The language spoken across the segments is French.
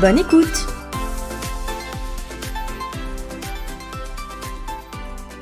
Bonne écoute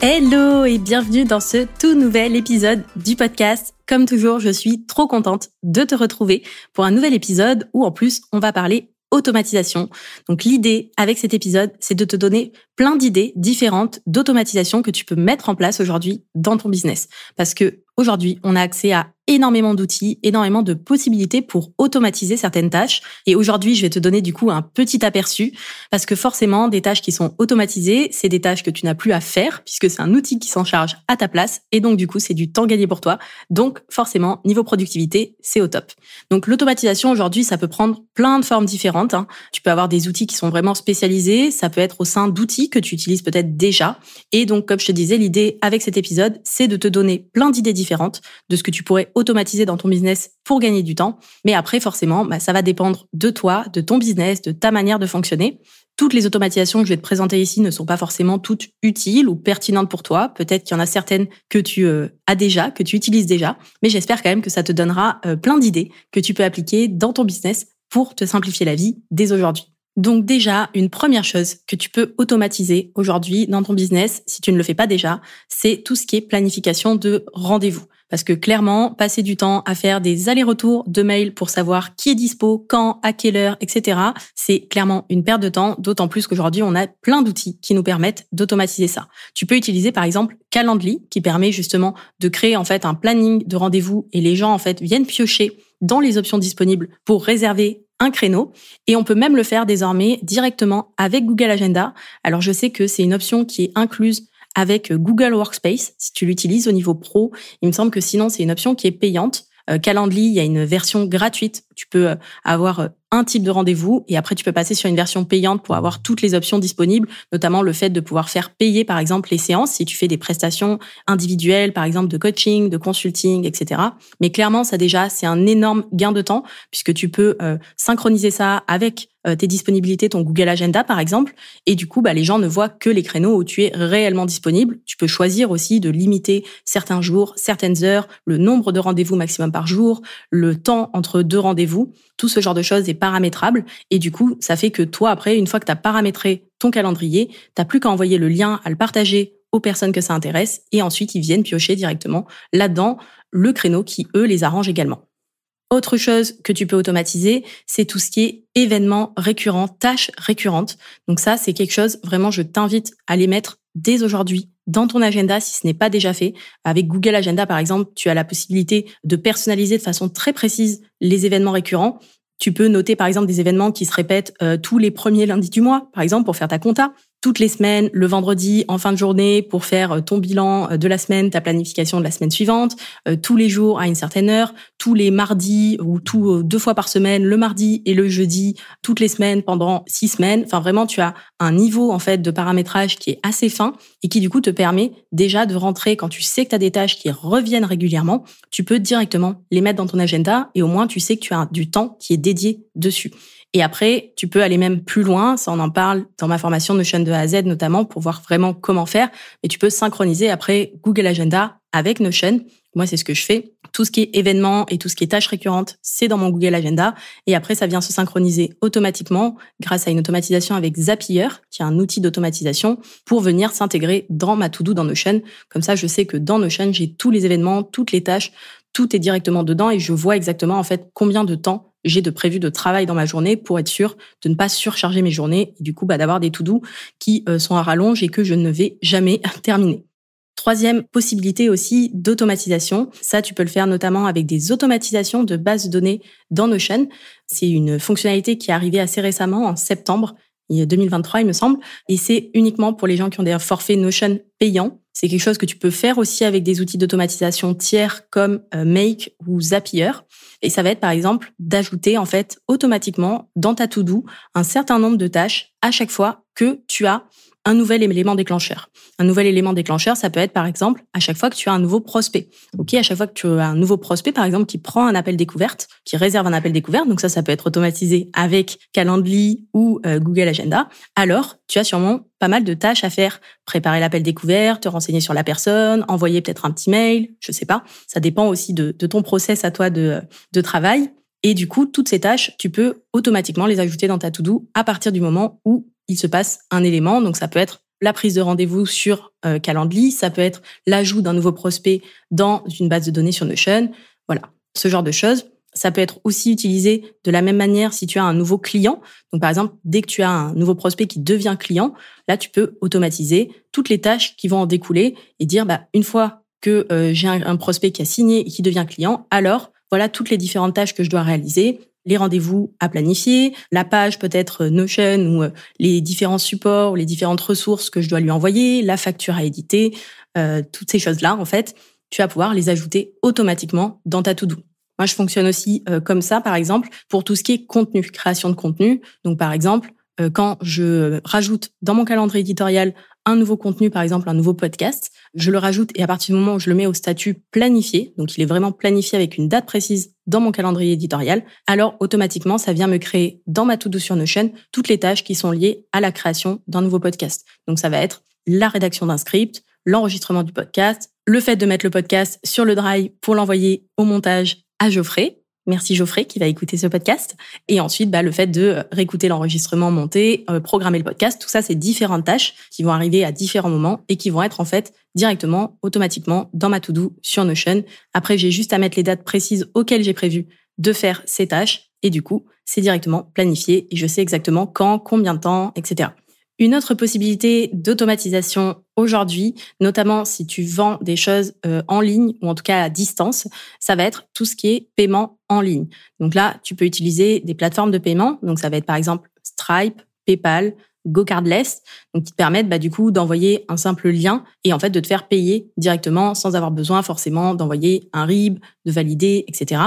Hello et bienvenue dans ce tout nouvel épisode du podcast. Comme toujours, je suis trop contente de te retrouver pour un nouvel épisode où en plus on va parler automatisation. Donc l'idée avec cet épisode, c'est de te donner plein d'idées différentes d'automatisation que tu peux mettre en place aujourd'hui dans ton business. Parce que aujourd'hui, on a accès à énormément d'outils, énormément de possibilités pour automatiser certaines tâches. Et aujourd'hui, je vais te donner du coup un petit aperçu parce que forcément, des tâches qui sont automatisées, c'est des tâches que tu n'as plus à faire puisque c'est un outil qui s'en charge à ta place et donc du coup, c'est du temps gagné pour toi. Donc forcément, niveau productivité, c'est au top. Donc l'automatisation aujourd'hui, ça peut prendre plein de formes différentes. Hein. Tu peux avoir des outils qui sont vraiment spécialisés, ça peut être au sein d'outils que tu utilises peut-être déjà. Et donc, comme je te disais, l'idée avec cet épisode, c'est de te donner plein d'idées différentes de ce que tu pourrais automatiser dans ton business pour gagner du temps. Mais après, forcément, bah, ça va dépendre de toi, de ton business, de ta manière de fonctionner. Toutes les automatisations que je vais te présenter ici ne sont pas forcément toutes utiles ou pertinentes pour toi. Peut-être qu'il y en a certaines que tu euh, as déjà, que tu utilises déjà. Mais j'espère quand même que ça te donnera euh, plein d'idées que tu peux appliquer dans ton business pour te simplifier la vie dès aujourd'hui. Donc déjà, une première chose que tu peux automatiser aujourd'hui dans ton business, si tu ne le fais pas déjà, c'est tout ce qui est planification de rendez-vous. Parce que clairement, passer du temps à faire des allers-retours de mails pour savoir qui est dispo, quand, à quelle heure, etc., c'est clairement une perte de temps, d'autant plus qu'aujourd'hui, on a plein d'outils qui nous permettent d'automatiser ça. Tu peux utiliser par exemple Calendly, qui permet justement de créer en fait un planning de rendez-vous et les gens en fait viennent piocher dans les options disponibles pour réserver un créneau et on peut même le faire désormais directement avec Google Agenda. Alors je sais que c'est une option qui est incluse avec Google Workspace si tu l'utilises au niveau pro. Il me semble que sinon c'est une option qui est payante. Euh, Calendly, il y a une version gratuite. Tu peux euh, avoir euh, un type de rendez-vous et après tu peux passer sur une version payante pour avoir toutes les options disponibles, notamment le fait de pouvoir faire payer par exemple les séances si tu fais des prestations individuelles, par exemple de coaching, de consulting, etc. Mais clairement, ça déjà c'est un énorme gain de temps puisque tu peux synchroniser ça avec euh, tes disponibilités, ton Google Agenda par exemple, et du coup, bah, les gens ne voient que les créneaux où tu es réellement disponible. Tu peux choisir aussi de limiter certains jours, certaines heures, le nombre de rendez-vous maximum par jour, le temps entre deux rendez-vous. Tout ce genre de choses est paramétrable et du coup, ça fait que toi, après, une fois que tu as paramétré ton calendrier, t'as plus qu'à envoyer le lien, à le partager aux personnes que ça intéresse et ensuite ils viennent piocher directement là-dedans le créneau qui, eux, les arrange également. Autre chose que tu peux automatiser, c'est tout ce qui est événements récurrents, tâches récurrentes. Donc ça, c'est quelque chose, vraiment, je t'invite à les mettre dès aujourd'hui dans ton agenda si ce n'est pas déjà fait. Avec Google Agenda, par exemple, tu as la possibilité de personnaliser de façon très précise les événements récurrents. Tu peux noter, par exemple, des événements qui se répètent euh, tous les premiers lundis du mois, par exemple, pour faire ta compta toutes les semaines, le vendredi en fin de journée pour faire euh, ton bilan euh, de la semaine, ta planification de la semaine suivante, euh, tous les jours à une certaine heure, tous les mardis ou tout deux fois par semaine, le mardi et le jeudi, toutes les semaines pendant six semaines. Enfin vraiment, tu as un niveau en fait de paramétrage qui est assez fin et qui du coup te permet déjà de rentrer quand tu sais que tu as des tâches qui reviennent régulièrement, tu peux directement les mettre dans ton agenda et au moins tu sais que tu as du temps qui est dédié dessus. Et après, tu peux aller même plus loin. Ça, on en parle dans ma formation Notion de A à Z notamment pour voir vraiment comment faire. Mais tu peux synchroniser après Google Agenda avec Notion. Moi, c'est ce que je fais. Tout ce qui est événements et tout ce qui est tâches récurrentes, c'est dans mon Google Agenda. Et après, ça vient se synchroniser automatiquement grâce à une automatisation avec Zapier, qui est un outil d'automatisation pour venir s'intégrer dans ma to-do dans Notion. Comme ça, je sais que dans Notion, j'ai tous les événements, toutes les tâches, tout est directement dedans et je vois exactement en fait combien de temps j'ai de prévu de travail dans ma journée pour être sûr de ne pas surcharger mes journées et du coup bah, d'avoir des to-do qui euh, sont à rallonge et que je ne vais jamais terminer. Troisième possibilité aussi d'automatisation. Ça, tu peux le faire notamment avec des automatisations de bases de données dans Notion. C'est une fonctionnalité qui est arrivée assez récemment, en septembre. Il y a 2023 il me semble, et c'est uniquement pour les gens qui ont des forfaits Notion payants. C'est quelque chose que tu peux faire aussi avec des outils d'automatisation tiers comme euh, Make ou Zapier. Et ça va être par exemple d'ajouter en fait automatiquement dans ta to-do un certain nombre de tâches à chaque fois que tu as un nouvel élément déclencheur. Un nouvel élément déclencheur, ça peut être par exemple à chaque fois que tu as un nouveau prospect. Ok, à chaque fois que tu as un nouveau prospect, par exemple, qui prend un appel découverte, qui réserve un appel découverte, donc ça, ça peut être automatisé avec Calendly ou euh, Google Agenda. Alors, tu as sûrement pas mal de tâches à faire. Préparer l'appel découverte, te renseigner sur la personne, envoyer peut-être un petit mail, je sais pas. Ça dépend aussi de, de ton process à toi de, de travail. Et du coup, toutes ces tâches, tu peux automatiquement les ajouter dans ta to-do à partir du moment où il se passe un élément. Donc ça peut être la prise de rendez-vous sur euh, Calendly, ça peut être l'ajout d'un nouveau prospect dans une base de données sur Notion. Voilà, ce genre de choses. Ça peut être aussi utilisé de la même manière si tu as un nouveau client. Donc, par exemple, dès que tu as un nouveau prospect qui devient client, là, tu peux automatiser toutes les tâches qui vont en découler et dire, bah, une fois que euh, j'ai un prospect qui a signé et qui devient client, alors voilà toutes les différentes tâches que je dois réaliser les rendez-vous à planifier, la page peut-être Notion ou euh, les différents supports ou les différentes ressources que je dois lui envoyer, la facture à éditer, euh, toutes ces choses-là, en fait, tu vas pouvoir les ajouter automatiquement dans ta to-do. Moi, je fonctionne aussi euh, comme ça, par exemple, pour tout ce qui est contenu, création de contenu. Donc, par exemple, quand je rajoute dans mon calendrier éditorial un nouveau contenu, par exemple un nouveau podcast, je le rajoute et à partir du moment où je le mets au statut planifié, donc il est vraiment planifié avec une date précise dans mon calendrier éditorial, alors automatiquement ça vient me créer dans ma to-do sur Notion toutes les tâches qui sont liées à la création d'un nouveau podcast. Donc ça va être la rédaction d'un script, l'enregistrement du podcast, le fait de mettre le podcast sur le drive pour l'envoyer au montage à Geoffrey, Merci Geoffrey qui va écouter ce podcast. Et ensuite, bah, le fait de réécouter l'enregistrement, monter, euh, programmer le podcast, tout ça, c'est différentes tâches qui vont arriver à différents moments et qui vont être en fait directement, automatiquement dans ma to-do sur Notion. Après, j'ai juste à mettre les dates précises auxquelles j'ai prévu de faire ces tâches. Et du coup, c'est directement planifié et je sais exactement quand, combien de temps, etc. Une autre possibilité d'automatisation aujourd'hui, notamment si tu vends des choses euh, en ligne ou en tout cas à distance, ça va être tout ce qui est paiement en ligne. Donc là, tu peux utiliser des plateformes de paiement. Donc ça va être par exemple Stripe, PayPal, GoCardless, donc qui te permettent bah, du coup d'envoyer un simple lien et en fait de te faire payer directement sans avoir besoin forcément d'envoyer un RIB, de valider, etc.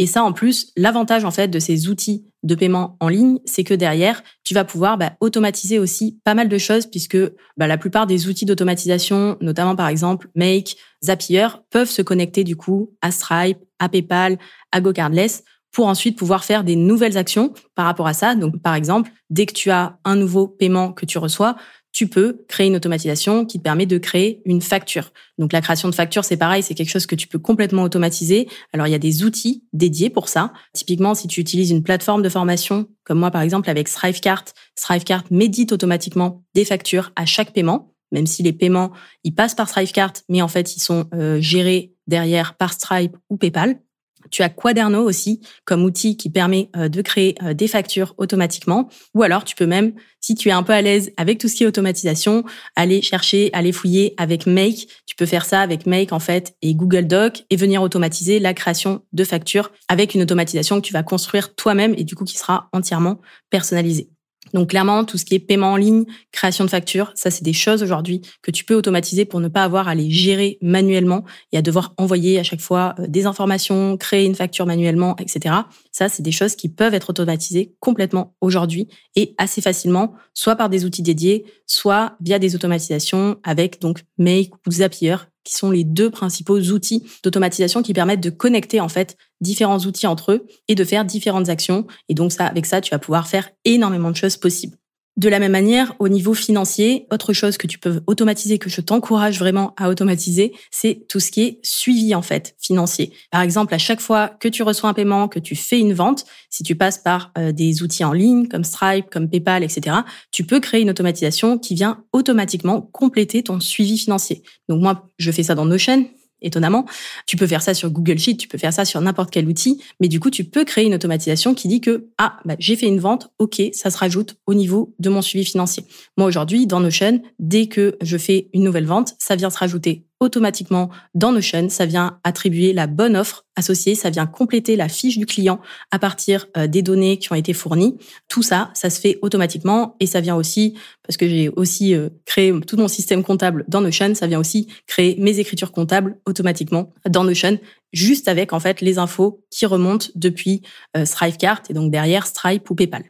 Et ça, en plus, l'avantage en fait de ces outils de paiement en ligne, c'est que derrière, tu vas pouvoir bah, automatiser aussi pas mal de choses puisque bah, la plupart des outils d'automatisation, notamment par exemple Make, Zapier, peuvent se connecter du coup à Stripe, à PayPal, à GoCardless pour ensuite pouvoir faire des nouvelles actions par rapport à ça. Donc, par exemple, dès que tu as un nouveau paiement que tu reçois, tu peux créer une automatisation qui te permet de créer une facture. Donc la création de facture, c'est pareil, c'est quelque chose que tu peux complètement automatiser. Alors il y a des outils dédiés pour ça. Typiquement, si tu utilises une plateforme de formation, comme moi par exemple avec Thrivecart, Thrivecart médite automatiquement des factures à chaque paiement, même si les paiements, ils passent par Thrivecart, mais en fait, ils sont euh, gérés derrière par Stripe ou PayPal. Tu as Quaderno aussi comme outil qui permet euh, de créer euh, des factures automatiquement. Ou alors tu peux même, si tu es un peu à l'aise avec tout ce qui est automatisation, aller chercher, aller fouiller avec Make. Tu peux faire ça avec Make en fait et Google Doc et venir automatiser la création de factures avec une automatisation que tu vas construire toi-même et du coup qui sera entièrement personnalisée. Donc clairement, tout ce qui est paiement en ligne, création de factures, ça c'est des choses aujourd'hui que tu peux automatiser pour ne pas avoir à les gérer manuellement et à devoir envoyer à chaque fois euh, des informations, créer une facture manuellement, etc. Ça, c'est des choses qui peuvent être automatisées complètement aujourd'hui et assez facilement, soit par des outils dédiés, soit via des automatisations avec donc Make ou Zapier qui sont les deux principaux outils d'automatisation qui permettent de connecter en fait différents outils entre eux et de faire différentes actions. Et donc ça, avec ça, tu vas pouvoir faire énormément de choses possibles. De la même manière, au niveau financier, autre chose que tu peux automatiser, que je t'encourage vraiment à automatiser, c'est tout ce qui est suivi en fait financier. Par exemple, à chaque fois que tu reçois un paiement, que tu fais une vente, si tu passes par euh, des outils en ligne comme Stripe, comme PayPal, etc., tu peux créer une automatisation qui vient automatiquement compléter ton suivi financier. Donc moi, je fais ça dans Notion étonnamment. Tu peux faire ça sur Google Sheet, tu peux faire ça sur n'importe quel outil, mais du coup, tu peux créer une automatisation qui dit que, ah, bah, j'ai fait une vente, ok, ça se rajoute au niveau de mon suivi financier. Moi, aujourd'hui, dans Notion, dès que je fais une nouvelle vente, ça vient se rajouter automatiquement dans Notion. Ça vient attribuer la bonne offre associée, ça vient compléter la fiche du client à partir euh, des données qui ont été fournies. Tout ça, ça se fait automatiquement et ça vient aussi, parce que j'ai aussi euh, créé tout mon système comptable dans Notion, ça vient aussi créer mes écritures comptables automatiquement dans Notion, juste avec en fait les infos qui remontent depuis euh, Thrivecart et donc derrière Stripe ou PayPal.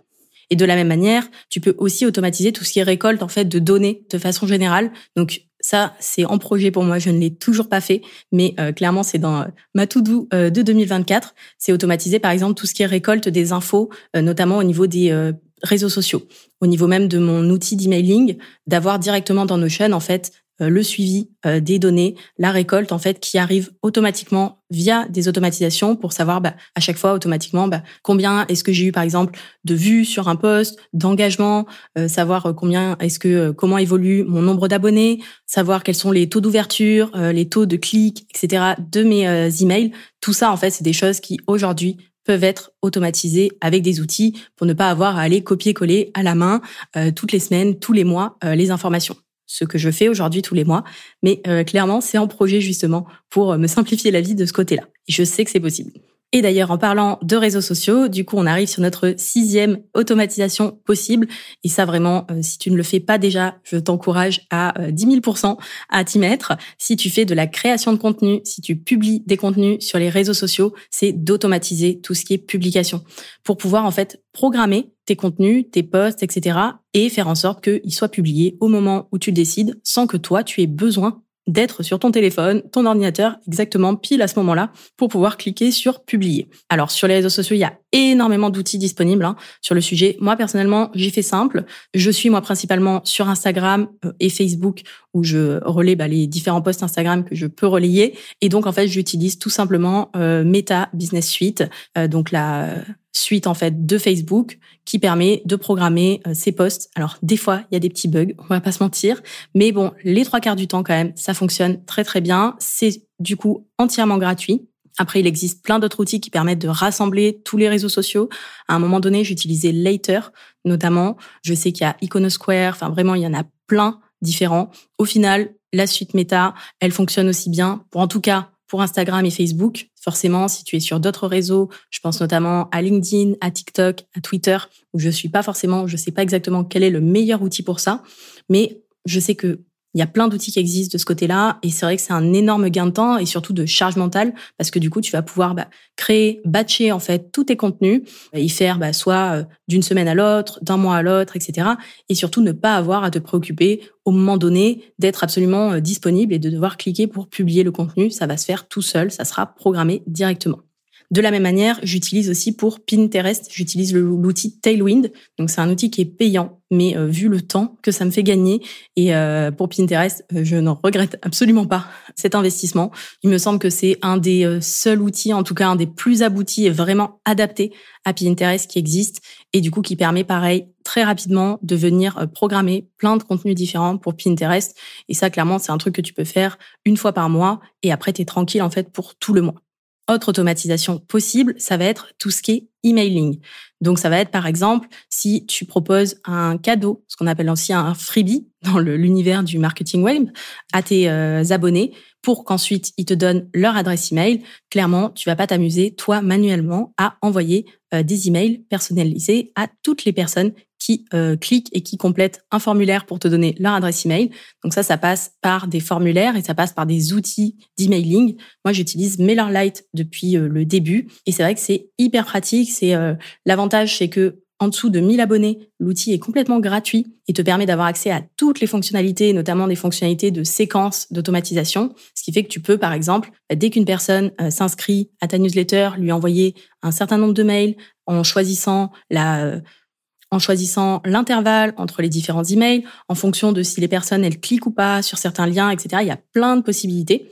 Et de la même manière, tu peux aussi automatiser tout ce qui est récolte en fait de données de façon générale. Donc ça, c'est en projet pour moi. Je ne l'ai toujours pas fait, mais euh, clairement, c'est dans euh, ma to-do euh, de 2024. C'est automatiser, par exemple, tout ce qui est récolte des infos, notamment au niveau des réseaux sociaux, au niveau même de mon outil d'emailing, d'avoir directement dans Notion, en fait, euh, le suivi euh, des données, la récolte en fait qui arrive automatiquement via des automatisations pour savoir bah, à chaque fois automatiquement bah, combien est-ce que j'ai eu par exemple de vues sur un post, d'engagement, euh, savoir combien est-ce que comment évolue mon nombre d'abonnés, savoir quels sont les taux d'ouverture, les taux de clics, etc. de mes emails. Tout ça en fait c'est des choses qui aujourd'hui peuvent être automatisées avec des outils pour ne pas avoir à aller copier-coller à la main toutes les semaines, tous les mois les informations ce que je fais aujourd'hui tous les mois. Mais euh, clairement, c'est en projet justement pour euh, me simplifier la vie de ce côté-là. Je sais que c'est possible. Et d'ailleurs, en parlant de réseaux sociaux, du coup, on arrive sur notre sixième automatisation possible. Et ça, vraiment, euh, si tu ne le fais pas déjà, je t'encourage à 10 000% à t'y mettre. Si tu fais de la création de contenu, si tu publies des contenus sur les réseaux sociaux, c'est d'automatiser tout ce qui est publication pour pouvoir en fait programmer tes contenus, tes posts, etc. et faire en sorte qu'ils soient publiés au moment où tu décides sans que toi, tu aies besoin d'être sur ton téléphone, ton ordinateur, exactement pile à ce moment-là, pour pouvoir cliquer sur publier. Alors sur les réseaux sociaux, il y a énormément d'outils disponibles hein, sur le sujet. Moi personnellement, j'y fais simple. Je suis moi principalement sur Instagram euh, et Facebook où je relais bah, les différents posts Instagram que je peux relayer. Et donc en fait, j'utilise tout simplement euh, Meta Business Suite, euh, donc la suite en fait de Facebook qui permet de programmer euh, ces posts. Alors des fois, il y a des petits bugs, on va pas se mentir, mais bon, les trois quarts du temps quand même, ça fonctionne très très bien. C'est du coup entièrement gratuit. Après, il existe plein d'autres outils qui permettent de rassembler tous les réseaux sociaux. À un moment donné, j'utilisais Later, notamment. Je sais qu'il y a Iconosquare. Enfin, vraiment, il y en a plein différents. Au final, la suite Meta, elle fonctionne aussi bien. En tout cas, pour Instagram et Facebook. Forcément, si tu es sur d'autres réseaux, je pense notamment à LinkedIn, à TikTok, à Twitter, où je suis pas forcément, je sais pas exactement quel est le meilleur outil pour ça, mais je sais que il y a plein d'outils qui existent de ce côté-là et c'est vrai que c'est un énorme gain de temps et surtout de charge mentale parce que du coup tu vas pouvoir bah, créer, batcher en fait tous tes contenus, y faire bah, soit euh, d'une semaine à l'autre, d'un mois à l'autre, etc. Et surtout ne pas avoir à te préoccuper au moment donné d'être absolument euh, disponible et de devoir cliquer pour publier le contenu. Ça va se faire tout seul, ça sera programmé directement. De la même manière, j'utilise aussi pour Pinterest, j'utilise l'outil Tailwind. Donc c'est un outil qui est payant, mais euh, vu le temps que ça me fait gagner et euh, pour Pinterest, euh, je n'en regrette absolument pas cet investissement. Il me semble que c'est un des seuls outils, en tout cas un des plus aboutis et vraiment adaptés à Pinterest qui existe et du coup qui permet pareil très rapidement de venir programmer plein de contenus différents pour Pinterest. Et ça, clairement, c'est un truc que tu peux faire une fois par mois et après, tu es tranquille en fait pour tout le mois. Autre automatisation possible, ça va être tout ce qui est emailing. Donc ça va être par exemple si tu proposes un cadeau, ce qu'on appelle aussi un freebie dans l'univers du marketing web, à tes euh, abonnés pour qu'ensuite ils te donnent leur adresse email. Clairement, tu vas pas t'amuser toi manuellement à envoyer euh, des emails personnalisés à toutes les personnes qui euh, cliquent et qui complètent un formulaire pour te donner leur adresse email. Donc ça, ça passe par des formulaires et ça passe par des outils d'emailing. Moi, j'utilise MailerLite depuis euh, le début et c'est vrai que c'est hyper pratique. C'est euh, l'avantage, c'est que en dessous de 1000 abonnés, l'outil est complètement gratuit et te permet d'avoir accès à toutes les fonctionnalités, notamment des fonctionnalités de séquence d'automatisation. Ce qui fait que tu peux, par exemple, bah, dès qu'une personne s'inscrit à ta newsletter, lui envoyer un certain nombre de mails en choisissant la en choisissant l'intervalle entre les différents emails, en fonction de si les personnes elles cliquent ou pas sur certains liens, etc. Il y a plein de possibilités.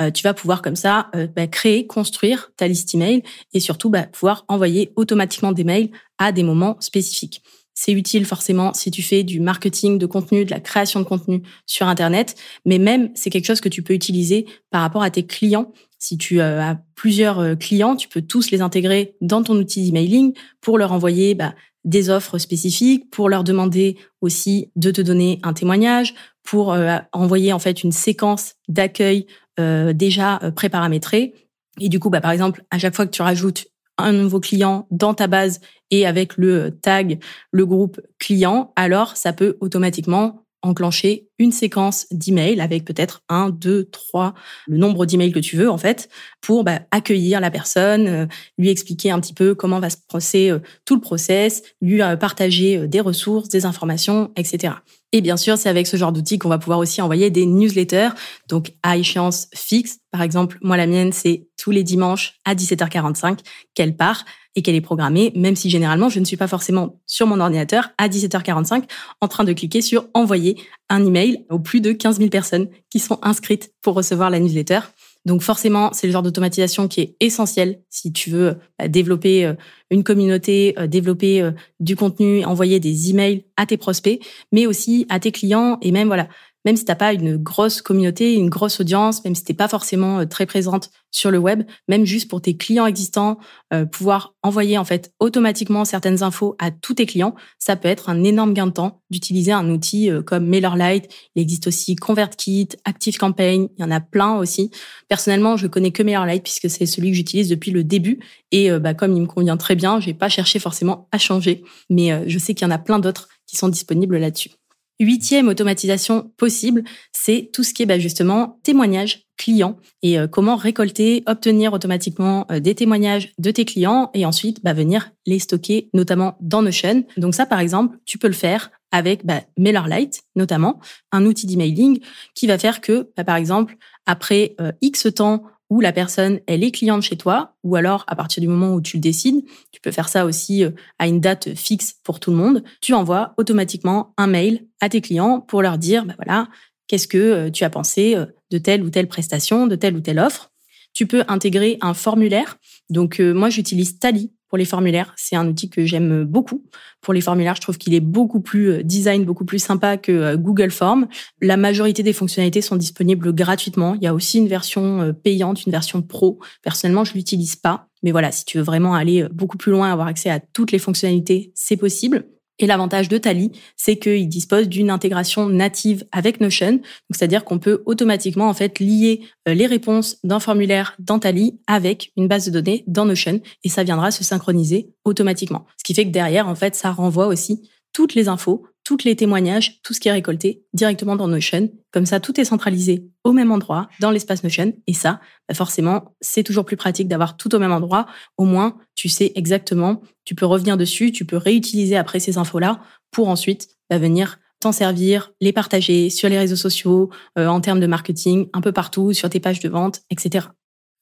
Euh, tu vas pouvoir comme ça euh, bah, créer, construire ta liste email et surtout bah, pouvoir envoyer automatiquement des mails à des moments spécifiques. C'est utile forcément si tu fais du marketing de contenu, de la création de contenu sur Internet, mais même c'est quelque chose que tu peux utiliser par rapport à tes clients. Si tu euh, as plusieurs clients, tu peux tous les intégrer dans ton outil d'emailing pour leur envoyer bah, des offres spécifiques, pour leur demander aussi de te donner un témoignage, pour envoyer en fait une séquence d'accueil déjà préparamétrée. Et du coup, bah, par exemple, à chaque fois que tu rajoutes un nouveau client dans ta base et avec le tag, le groupe client, alors ça peut automatiquement enclencher une séquence d'emails avec peut-être un, deux, trois, le nombre d'emails que tu veux en fait, pour bah, accueillir la personne, euh, lui expliquer un petit peu comment va se passer euh, tout le process, lui euh, partager des ressources, des informations, etc. Et bien sûr, c'est avec ce genre d'outil qu'on va pouvoir aussi envoyer des newsletters, donc à échéance fixe. Par exemple, moi, la mienne, c'est tous les dimanches à 17h45 qu'elle part et qu'elle est programmée, même si généralement, je ne suis pas forcément sur mon ordinateur à 17h45 en train de cliquer sur envoyer un email aux plus de 15 000 personnes qui sont inscrites pour recevoir la newsletter. Donc forcément, c'est le genre d'automatisation qui est essentiel si tu veux bah, développer euh, une communauté, euh, développer euh, du contenu, envoyer des emails à tes prospects, mais aussi à tes clients et même voilà, même si t'as pas une grosse communauté, une grosse audience, même si t'es pas forcément euh, très présente sur le web, même juste pour tes clients existants, euh, pouvoir envoyer en fait automatiquement certaines infos à tous tes clients, ça peut être un énorme gain de temps d'utiliser un outil euh, comme MailerLite. Il existe aussi ConvertKit, ActiveCampaign, il y en a plein aussi. Personnellement, je connais que MailerLite puisque c'est celui que j'utilise depuis le début et bah, comme il me convient très bien, j'ai pas cherché forcément à changer, mais je sais qu'il y en a plein d'autres qui sont disponibles là-dessus. Huitième automatisation possible, c'est tout ce qui est bah, justement témoignages clients et euh, comment récolter, obtenir automatiquement euh, des témoignages de tes clients et ensuite bah, venir les stocker notamment dans Notion. Donc ça, par exemple, tu peux le faire avec bah, MailerLite notamment, un outil d'emailing qui va faire que, bah, par exemple, après euh, X temps où la personne, elle est cliente chez toi, ou alors à partir du moment où tu le décides, tu peux faire ça aussi euh, à une date fixe pour tout le monde, tu envoies automatiquement un mail à tes clients pour leur dire, bah voilà, qu'est-ce que euh, tu as pensé euh, de telle ou telle prestation, de telle ou telle offre. Tu peux intégrer un formulaire. Donc moi, j'utilise Tally pour les formulaires. C'est un outil que j'aime beaucoup. Pour les formulaires, je trouve qu'il est beaucoup plus euh, design, beaucoup plus sympa que euh, Google Form. La majorité des fonctionnalités sont disponibles gratuitement. Il y a aussi une version euh, payante, une version pro. Personnellement, je l'utilise pas. Mais voilà, si tu veux vraiment aller beaucoup plus loin, avoir accès à toutes les fonctionnalités, c'est possible. Et l'avantage de Tally, c'est qu'il dispose d'une intégration native avec Notion, c'est-à-dire qu'on peut automatiquement en fait lier euh, les réponses d'un formulaire dans Tally avec une base de données dans Notion, et ça viendra se synchroniser automatiquement. Ce qui fait que derrière, en fait, ça renvoie aussi toutes les infos toutes les témoignages, tout ce qui est récolté directement dans Notion. Comme ça, tout est centralisé au même endroit dans l'espace Notion. Et ça, bah, forcément, c'est toujours plus pratique d'avoir tout au même endroit. Au moins, tu sais exactement, tu peux revenir dessus, tu peux réutiliser après ces infos-là pour ensuite bah, venir t'en servir, les partager sur les réseaux sociaux, euh, en termes de marketing, un peu partout, sur tes pages de vente, etc.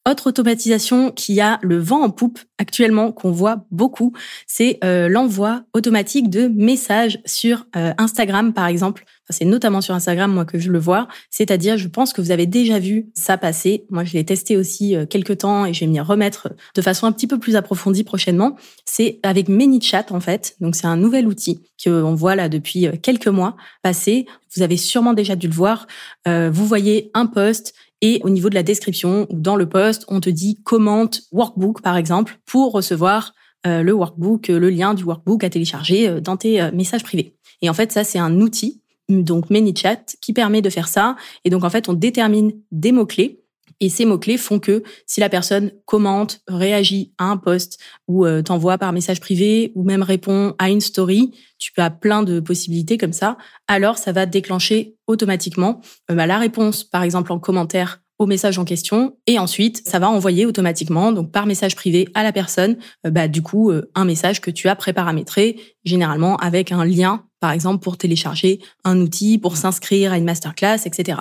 Autre automatisation qui a le vent en poupe actuellement, qu'on voit beaucoup, c'est euh, l'envoi automatique de messages sur euh, Instagram, par exemple. c'est notamment sur Instagram, moi, que je le vois. C'est-à-dire, je pense que vous avez déjà vu ça passer. Moi, je l'ai testé aussi euh, quelques temps et je vais m'y remettre de façon un petit peu plus approfondie prochainement. C'est avec ManyChat, en fait. Donc, c'est un nouvel outil qu'on voit là depuis quelques mois passer. Vous avez sûrement déjà dû le voir. vous voyez un post et au niveau de la description ou dans le post, on te dit commente workbook par exemple pour recevoir euh, le workbook, le lien du workbook à télécharger euh, dans tes euh, messages privés. Et en fait, ça c'est un outil donc ManyChat qui permet de faire ça. Et donc en fait, on détermine des mots clés. Et ces mots-clés font que si la personne commente, réagit à un post ou t'envoie par message privé ou même répond à une story, tu avoir plein de possibilités comme ça, alors ça va déclencher automatiquement euh, bah, la réponse, par exemple en commentaire au message en question et ensuite ça va envoyer automatiquement donc par message privé à la personne euh, bah du coup euh, un message que tu as préparamétré généralement avec un lien par exemple pour télécharger un outil pour s'inscrire à une masterclass etc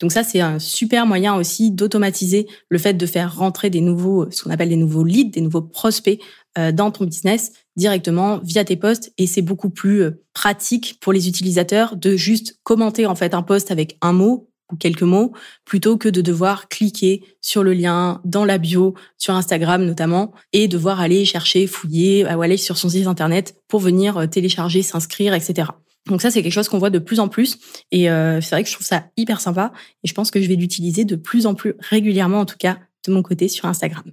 donc ça c'est un super moyen aussi d'automatiser le fait de faire rentrer des nouveaux ce qu'on appelle des nouveaux leads des nouveaux prospects dans ton business directement via tes posts et c'est beaucoup plus euh, pratique pour les utilisateurs de juste commenter en fait un post avec un mot ou quelques mots plutôt que de devoir cliquer sur le lien dans la bio sur Instagram notamment et devoir aller chercher, fouiller ou aller sur son site internet pour venir euh, télécharger, s'inscrire, etc. Donc ça, c'est quelque chose qu'on voit de plus en plus. Et euh, c'est vrai que je trouve ça hyper sympa. Et je pense que je vais l'utiliser de plus en plus régulièrement, en tout cas de mon côté sur Instagram.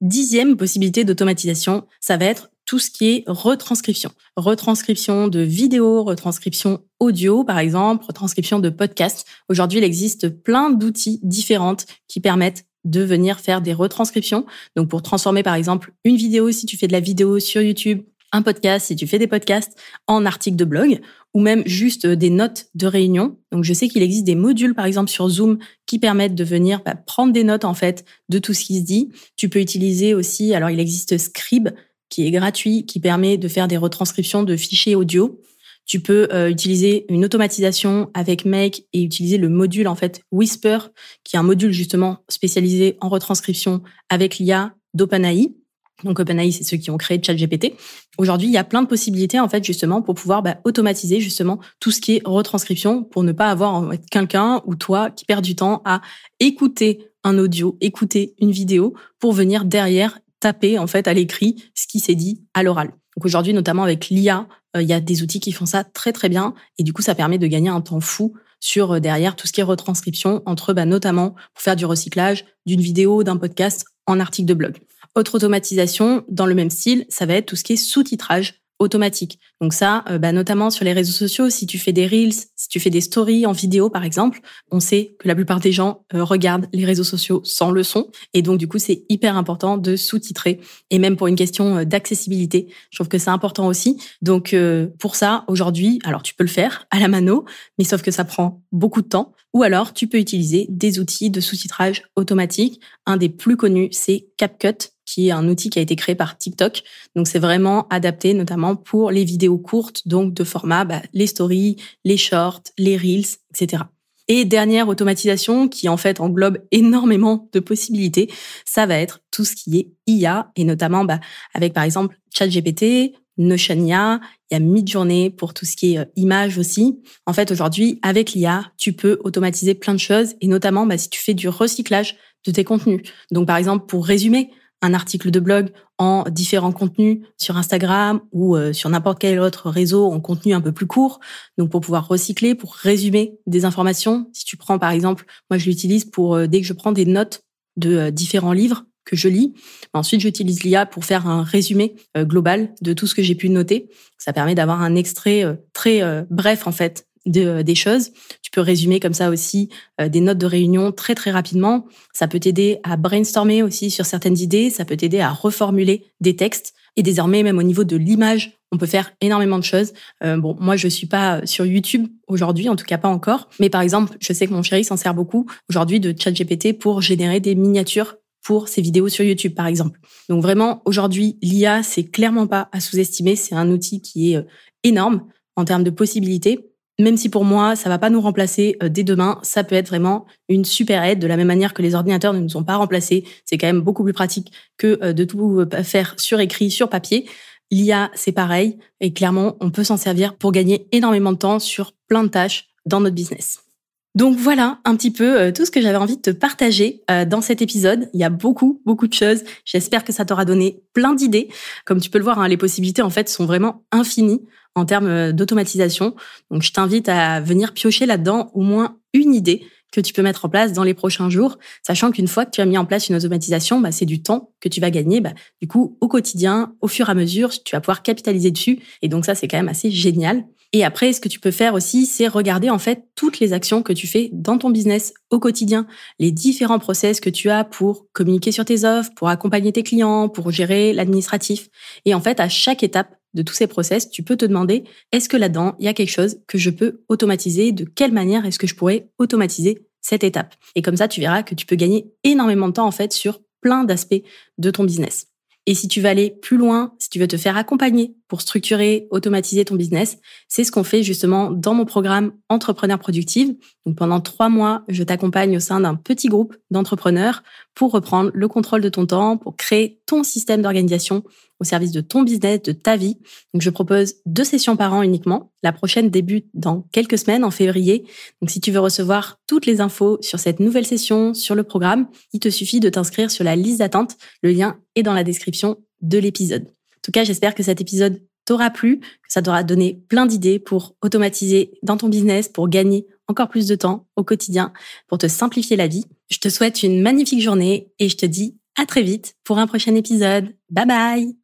Dixième possibilité d'automatisation, ça va être tout ce qui est retranscription. Retranscription de vidéos, retranscription audio, par exemple, retranscription de podcasts. Aujourd'hui, il existe plein d'outils différents qui permettent de venir faire des retranscriptions. Donc, pour transformer, par exemple, une vidéo, si tu fais de la vidéo sur YouTube, un podcast, si tu fais des podcasts, en article de blog, ou même juste des notes de réunion. Donc, je sais qu'il existe des modules, par exemple, sur Zoom, qui permettent de venir bah, prendre des notes, en fait, de tout ce qui se dit. Tu peux utiliser aussi, alors, il existe Scribe, qui est gratuit, qui permet de faire des retranscriptions de fichiers audio. Tu peux euh, utiliser une automatisation avec Make et utiliser le module en fait Whisper, qui est un module justement spécialisé en retranscription avec l'IA d'OpenAI. Donc OpenAI, c'est ceux qui ont créé ChatGPT. Aujourd'hui, il y a plein de possibilités en fait justement pour pouvoir bah, automatiser justement tout ce qui est retranscription pour ne pas avoir quelqu'un ou toi qui perd du temps à écouter un audio, écouter une vidéo pour venir derrière taper en fait à l'écrit ce qui s'est dit à l'oral. Donc aujourd'hui, notamment avec l'IA, euh, il y a des outils qui font ça très très bien et du coup, ça permet de gagner un temps fou sur euh, derrière tout ce qui est retranscription entre bah, notamment pour faire du recyclage d'une vidéo, d'un podcast en article de blog. Autre automatisation dans le même style, ça va être tout ce qui est sous-titrage automatique. Donc ça, euh, bah, notamment sur les réseaux sociaux, si tu fais des reels, si tu fais des stories en vidéo par exemple, on sait que la plupart des gens euh, regardent les réseaux sociaux sans le son, et donc du coup c'est hyper important de sous-titrer. Et même pour une question euh, d'accessibilité, je trouve que c'est important aussi. Donc pour ça, aujourd'hui, alors tu peux le faire à la mano, mais sauf que ça prend beaucoup de temps. Ou alors tu peux utiliser des outils de sous-titrage automatique. Un des plus connus, c'est CapCut qui est un outil qui a été créé par TikTok. Donc c'est vraiment adapté notamment pour les vidéos courtes, donc de format bah, les stories, les shorts, les reels, etc. Et dernière automatisation qui en fait englobe énormément de possibilités, ça va être tout ce qui est IA et notamment bah, avec par exemple ChatGPT, Notionia, il y a Midjourney pour tout ce qui est euh, image aussi. En fait, aujourd'hui, avec l'IA, tu peux automatiser plein de choses et notamment bah, si tu fais du recyclage de tes contenus. Donc, par exemple, pour résumer, un article de blog en différents contenus sur Instagram ou euh, sur n'importe quel autre réseau en contenu un peu plus court. Donc pour pouvoir recycler, pour résumer des informations. Si tu prends par exemple, moi je l'utilise pour euh, dès que je prends des notes de euh, différents livres que je lis. Ensuite, j'utilise l'IA pour faire un résumé global de tout ce que j'ai pu noter. Ça permet d'avoir un extrait très bref en fait de, des choses. Tu peux résumer comme ça aussi euh, des notes de réunion très très rapidement. Ça peut t'aider à brainstormer aussi sur certaines idées. Ça peut t'aider à reformuler des textes. Et désormais, même au niveau de l'image, on peut faire énormément de choses. Euh, bon, moi, je suis pas sur YouTube aujourd'hui, en tout cas pas encore. Mais par exemple, je sais que mon chéri s'en sert beaucoup aujourd'hui de ChatGPT pour générer des miniatures pour ses vidéos sur YouTube, par exemple. Donc vraiment, aujourd'hui, l'IA, c'est clairement pas à sous-estimer. C'est un outil qui est euh, énorme en termes de possibilités même si pour moi, ça va pas nous remplacer euh, dès demain, ça peut être vraiment une super aide, de la même manière que les ordinateurs ne nous ont pas remplacés. C'est quand même beaucoup plus pratique que euh, de tout euh, faire sur écrit, sur papier. L'IA, c'est pareil. Et clairement, on peut s'en servir pour gagner énormément de temps sur plein de tâches dans notre business. Donc voilà un petit peu tout ce que j'avais envie de te partager dans cet épisode. Il y a beaucoup, beaucoup de choses. J'espère que ça t'aura donné plein d'idées. Comme tu peux le voir, hein, les possibilités en fait sont vraiment infinies en termes euh, d'automatisation. Donc, je t'invite à venir piocher là-dedans au moins une idée que tu peux mettre en place dans les prochains jours, sachant qu'une fois que tu as mis en place une automatisation, bah, c'est du temps que tu vas gagner. Bah, du coup, au quotidien, au fur et à mesure, tu vas pouvoir capitaliser dessus. Et donc ça, c'est quand même assez génial. Et après, ce que tu peux faire aussi, c'est regarder en fait toutes les actions que tu fais dans ton business au quotidien, les différents process que tu as pour communiquer sur tes offres, pour accompagner tes clients, pour gérer l'administratif. Et en fait, à chaque étape, de tous ces process, tu peux te demander est-ce que là-dedans, il y a quelque chose que je peux automatiser? De quelle manière est-ce que je pourrais automatiser cette étape? Et comme ça, tu verras que tu peux gagner énormément de temps en fait sur plein d'aspects de ton business. Et si tu veux aller plus loin, si tu veux te faire accompagner pour structurer, automatiser ton business, c'est ce qu'on fait justement dans mon programme Entrepreneur Productive. Donc pendant trois mois, je t'accompagne au sein d'un petit groupe d'entrepreneurs pour reprendre le contrôle de ton temps, pour créer ton système d'organisation au service de ton business, de ta vie. Donc, je propose deux sessions par an uniquement. La prochaine débute dans quelques semaines, en février. Donc, si tu veux recevoir toutes les infos sur cette nouvelle session, sur le programme, il te suffit de t'inscrire sur la liste d'attente. Le lien est dans la description de l'épisode. En tout cas, j'espère que cet épisode t'aura plu, que ça t'aura donné plein d'idées pour automatiser dans ton business, pour gagner encore plus de temps au quotidien, pour te simplifier la vie. Je te souhaite une magnifique journée et je te dis à très vite pour un prochain épisode. Bye bye